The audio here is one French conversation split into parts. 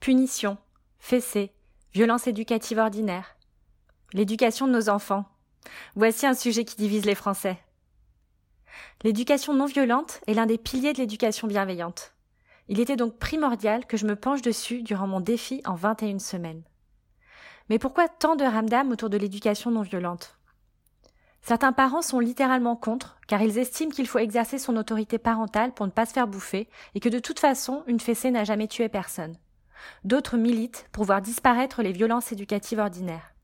punition, fessée, violence éducative ordinaire. L'éducation de nos enfants. Voici un sujet qui divise les Français. L'éducation non violente est l'un des piliers de l'éducation bienveillante. Il était donc primordial que je me penche dessus durant mon défi en 21 semaines. Mais pourquoi tant de ramdam autour de l'éducation non violente? Certains parents sont littéralement contre, car ils estiment qu'il faut exercer son autorité parentale pour ne pas se faire bouffer, et que de toute façon, une fessée n'a jamais tué personne. D'autres militent pour voir disparaître les violences éducatives ordinaires.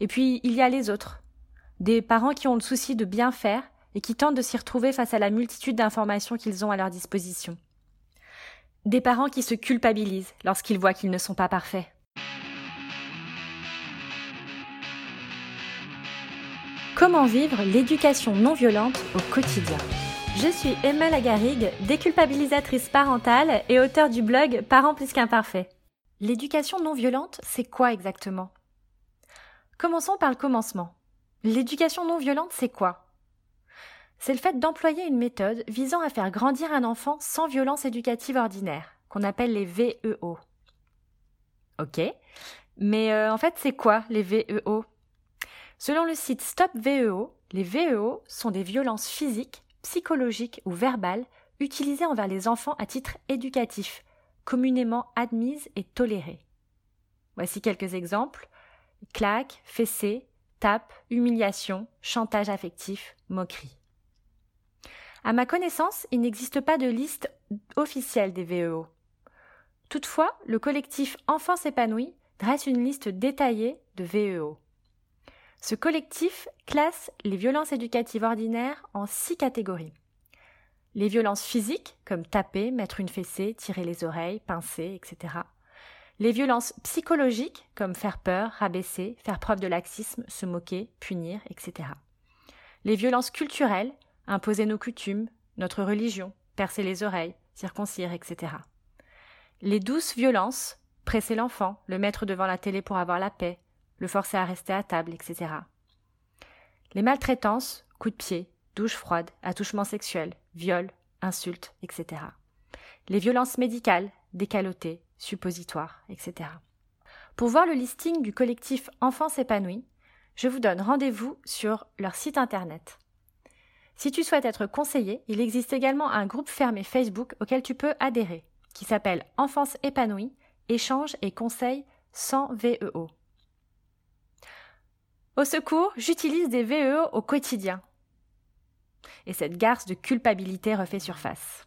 Et puis, il y a les autres. Des parents qui ont le souci de bien faire et qui tentent de s'y retrouver face à la multitude d'informations qu'ils ont à leur disposition. Des parents qui se culpabilisent lorsqu'ils voient qu'ils ne sont pas parfaits. Comment vivre l'éducation non violente au quotidien? Je suis Emma Lagarigue, déculpabilisatrice parentale et auteure du blog Parents plus qu'imparfaits. L'éducation non violente, c'est quoi exactement? Commençons par le commencement. L'éducation non violente, c'est quoi? C'est le fait d'employer une méthode visant à faire grandir un enfant sans violence éducative ordinaire, qu'on appelle les VEO. Ok, mais euh, en fait, c'est quoi les VEO Selon le site Stop VEO, les VEO sont des violences physiques, psychologiques ou verbales utilisées envers les enfants à titre éducatif, communément admises et tolérées. Voici quelques exemples claques, fessées, tapes, humiliation, chantage affectif, moquerie. À ma connaissance, il n'existe pas de liste officielle des VEO. Toutefois, le collectif Enfance épanouie dresse une liste détaillée de VEO. Ce collectif classe les violences éducatives ordinaires en six catégories. Les violences physiques, comme taper, mettre une fessée, tirer les oreilles, pincer, etc. Les violences psychologiques, comme faire peur, rabaisser, faire preuve de laxisme, se moquer, punir, etc. Les violences culturelles, imposer nos coutumes, notre religion, percer les oreilles, circoncire, etc. Les douces violences, presser l'enfant, le mettre devant la télé pour avoir la paix, le forcer à rester à table, etc. Les maltraitances, coups de pied, douches froides, attouchements sexuels, viols, insultes, etc. Les violences médicales, décalotées, suppositoires, etc. Pour voir le listing du collectif Enfance épanouie, je vous donne rendez-vous sur leur site internet. Si tu souhaites être conseillé, il existe également un groupe fermé Facebook auquel tu peux adhérer, qui s'appelle Enfance épanouie, échange et conseils sans VEO. Au secours, j'utilise des VEO au quotidien. Et cette garce de culpabilité refait surface.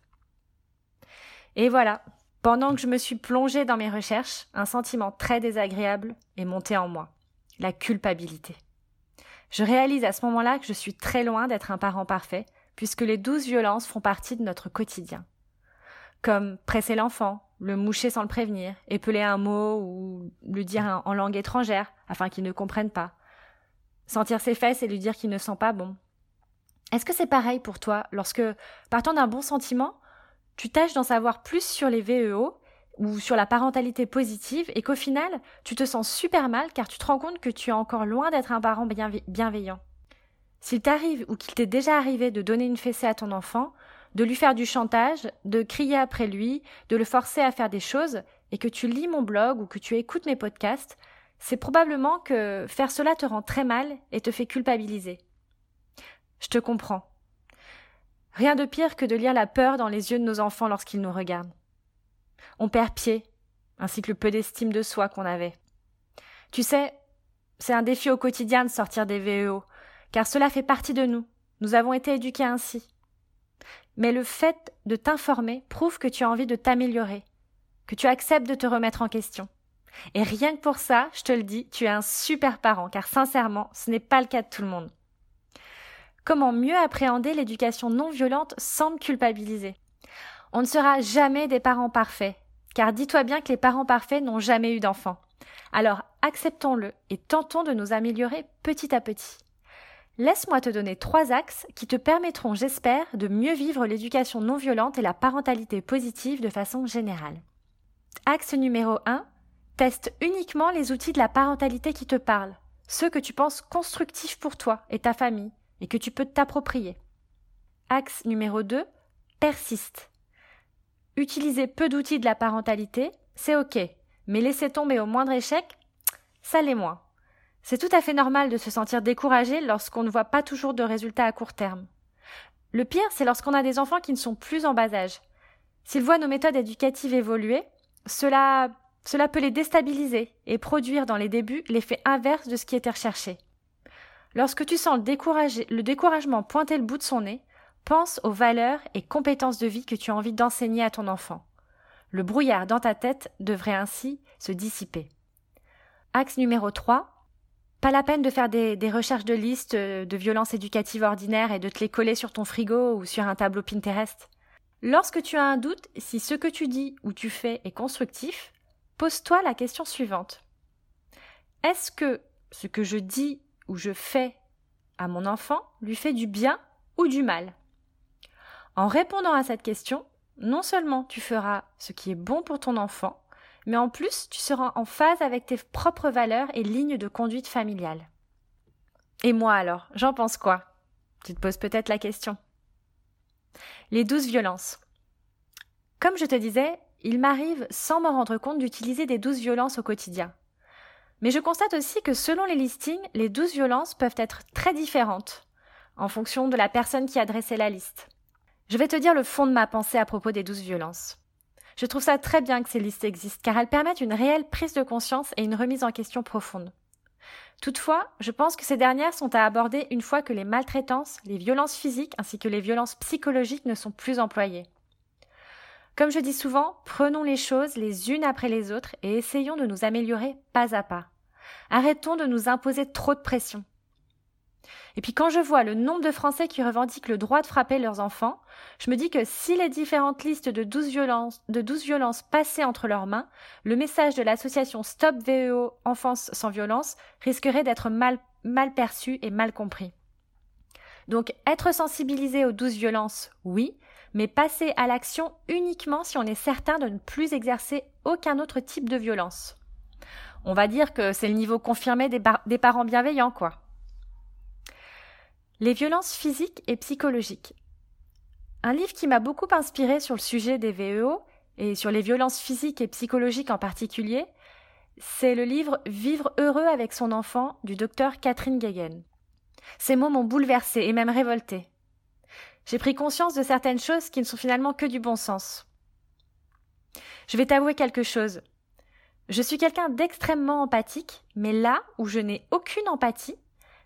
Et voilà, pendant que je me suis plongée dans mes recherches, un sentiment très désagréable est monté en moi, la culpabilité. Je réalise à ce moment-là que je suis très loin d'être un parent parfait, puisque les douze violences font partie de notre quotidien. Comme presser l'enfant, le moucher sans le prévenir, épeler un mot ou le dire en langue étrangère afin qu'il ne comprenne pas, sentir ses fesses et lui dire qu'il ne sent pas bon. Est-ce que c'est pareil pour toi lorsque, partant d'un bon sentiment, tu tâches d'en savoir plus sur les VEO ou sur la parentalité positive et qu'au final, tu te sens super mal car tu te rends compte que tu es encore loin d'être un parent bienveillant? S'il t'arrive ou qu'il t'est déjà arrivé de donner une fessée à ton enfant, de lui faire du chantage, de crier après lui, de le forcer à faire des choses, et que tu lis mon blog ou que tu écoutes mes podcasts, c'est probablement que faire cela te rend très mal et te fait culpabiliser. Je te comprends. Rien de pire que de lire la peur dans les yeux de nos enfants lorsqu'ils nous regardent. On perd pied, ainsi que le peu d'estime de soi qu'on avait. Tu sais, c'est un défi au quotidien de sortir des VEO, car cela fait partie de nous. Nous avons été éduqués ainsi. Mais le fait de t'informer prouve que tu as envie de t'améliorer, que tu acceptes de te remettre en question. Et rien que pour ça, je te le dis, tu es un super parent, car sincèrement, ce n'est pas le cas de tout le monde. Comment mieux appréhender l'éducation non violente sans me culpabiliser? On ne sera jamais des parents parfaits, car dis-toi bien que les parents parfaits n'ont jamais eu d'enfants. Alors acceptons-le et tentons de nous améliorer petit à petit. Laisse-moi te donner trois axes qui te permettront, j'espère, de mieux vivre l'éducation non violente et la parentalité positive de façon générale. Axe numéro 1, Teste uniquement les outils de la parentalité qui te parlent, ceux que tu penses constructifs pour toi et ta famille, et que tu peux t'approprier. Axe numéro 2, persiste. Utiliser peu d'outils de la parentalité, c'est ok, mais laisser tomber au moindre échec, ça l'est moins. C'est tout à fait normal de se sentir découragé lorsqu'on ne voit pas toujours de résultats à court terme. Le pire, c'est lorsqu'on a des enfants qui ne sont plus en bas âge. S'ils voient nos méthodes éducatives évoluer, cela, cela peut les déstabiliser et produire dans les débuts l'effet inverse de ce qui était recherché. Lorsque tu sens le, découragement pointer le bout de son nez, pense aux valeurs et compétences de vie que tu as envie d'enseigner à ton enfant. Le brouillard dans ta tête devrait ainsi se dissiper. Axe numéro 3. Pas la peine de faire des, des recherches de listes euh, de violences éducatives ordinaires et de te les coller sur ton frigo ou sur un tableau Pinterest. Lorsque tu as un doute si ce que tu dis ou tu fais est constructif, pose-toi la question suivante. Est-ce que ce que je dis ou je fais à mon enfant lui fait du bien ou du mal? En répondant à cette question, non seulement tu feras ce qui est bon pour ton enfant, mais en plus tu seras en phase avec tes propres valeurs et lignes de conduite familiale. Et moi alors, j'en pense quoi? Tu te poses peut-être la question. Les douze violences. Comme je te disais, il m'arrive, sans m'en rendre compte, d'utiliser des douze violences au quotidien. Mais je constate aussi que selon les listings, les douze violences peuvent être très différentes, en fonction de la personne qui a dressé la liste. Je vais te dire le fond de ma pensée à propos des douze violences. Je trouve ça très bien que ces listes existent, car elles permettent une réelle prise de conscience et une remise en question profonde. Toutefois, je pense que ces dernières sont à aborder une fois que les maltraitances, les violences physiques ainsi que les violences psychologiques ne sont plus employées. Comme je dis souvent, prenons les choses les unes après les autres et essayons de nous améliorer pas à pas. Arrêtons de nous imposer trop de pression. Et puis quand je vois le nombre de Français qui revendiquent le droit de frapper leurs enfants, je me dis que si les différentes listes de 12 violences, de 12 violences passaient entre leurs mains, le message de l'association Stop VEO Enfance sans violence risquerait d'être mal, mal perçu et mal compris. Donc être sensibilisé aux 12 violences, oui, mais passer à l'action uniquement si on est certain de ne plus exercer aucun autre type de violence. On va dire que c'est le niveau confirmé des, parents bienveillants, quoi. Les violences physiques et psychologiques. Un livre qui m'a beaucoup inspiré sur le sujet des VEO et sur les violences physiques et psychologiques en particulier, c'est le livre Vivre heureux avec son enfant du docteur Catherine Guéguen. Ces mots m'ont bouleversé et même révolté. J'ai pris conscience de certaines choses qui ne sont finalement que du bon sens. Je vais t'avouer quelque chose. Je suis quelqu'un d'extrêmement empathique, mais là où je n'ai aucune empathie,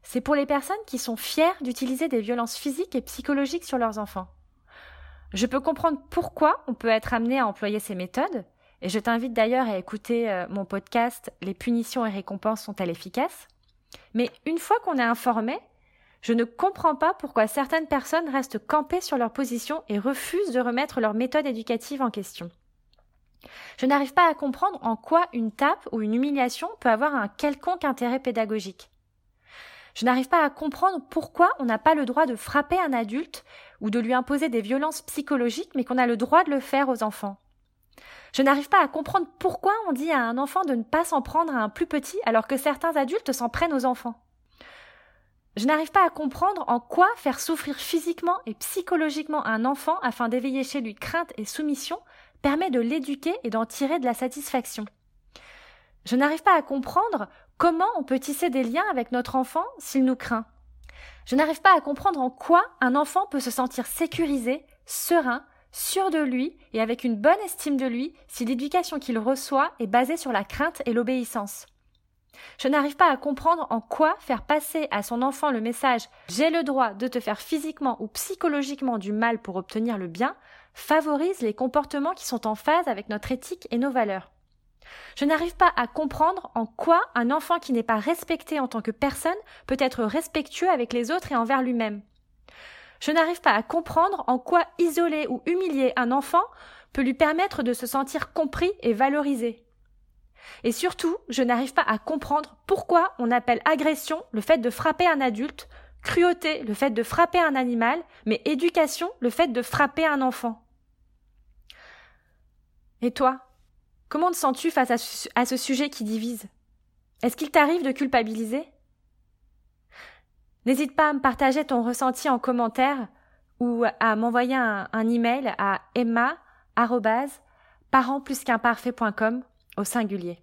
c'est pour les personnes qui sont fières d'utiliser des violences physiques et psychologiques sur leurs enfants. Je peux comprendre pourquoi on peut être amené à employer ces méthodes, et je t'invite d'ailleurs à écouter euh, mon podcast Les punitions et récompenses sont-elles efficaces? Mais une fois qu'on est informé, je ne comprends pas pourquoi certaines personnes restent campées sur leur position et refusent de remettre leur méthode éducative en question. Je n'arrive pas à comprendre en quoi une tape ou une humiliation peut avoir un quelconque intérêt pédagogique. Je n'arrive pas à comprendre pourquoi on n'a pas le droit de frapper un adulte ou de lui imposer des violences psychologiques, mais qu'on a le droit de le faire aux enfants. Je n'arrive pas à comprendre pourquoi on dit à un enfant de ne pas s'en prendre à un plus petit alors que certains adultes s'en prennent aux enfants. Je n'arrive pas à comprendre en quoi faire souffrir physiquement et psychologiquement un enfant afin d'éveiller chez lui crainte et soumission permet de l'éduquer et d'en tirer de la satisfaction. Je n'arrive pas à comprendre comment on peut tisser des liens avec notre enfant s'il nous craint. Je n'arrive pas à comprendre en quoi un enfant peut se sentir sécurisé, serein, sûr de lui et avec une bonne estime de lui si l'éducation qu'il reçoit est basée sur la crainte et l'obéissance. Je n'arrive pas à comprendre en quoi faire passer à son enfant le message j'ai le droit de te faire physiquement ou psychologiquement du mal pour obtenir le bien favorise les comportements qui sont en phase avec notre éthique et nos valeurs. Je n'arrive pas à comprendre en quoi un enfant qui n'est pas respecté en tant que personne peut être respectueux avec les autres et envers lui-même. Je n'arrive pas à comprendre en quoi isoler ou humilier un enfant peut lui permettre de se sentir compris et valorisé. Et surtout, je n'arrive pas à comprendre pourquoi on appelle agression le fait de frapper un adulte, cruauté le fait de frapper un animal, mais éducation le fait de frapper un enfant. Et toi, Comment te sens-tu face à ce, sujet qui divise? Est-ce qu'il t'arrive de culpabiliser? N'hésite pas à me partager ton ressenti en commentaire ou à m'envoyer un, email à emma au singulier.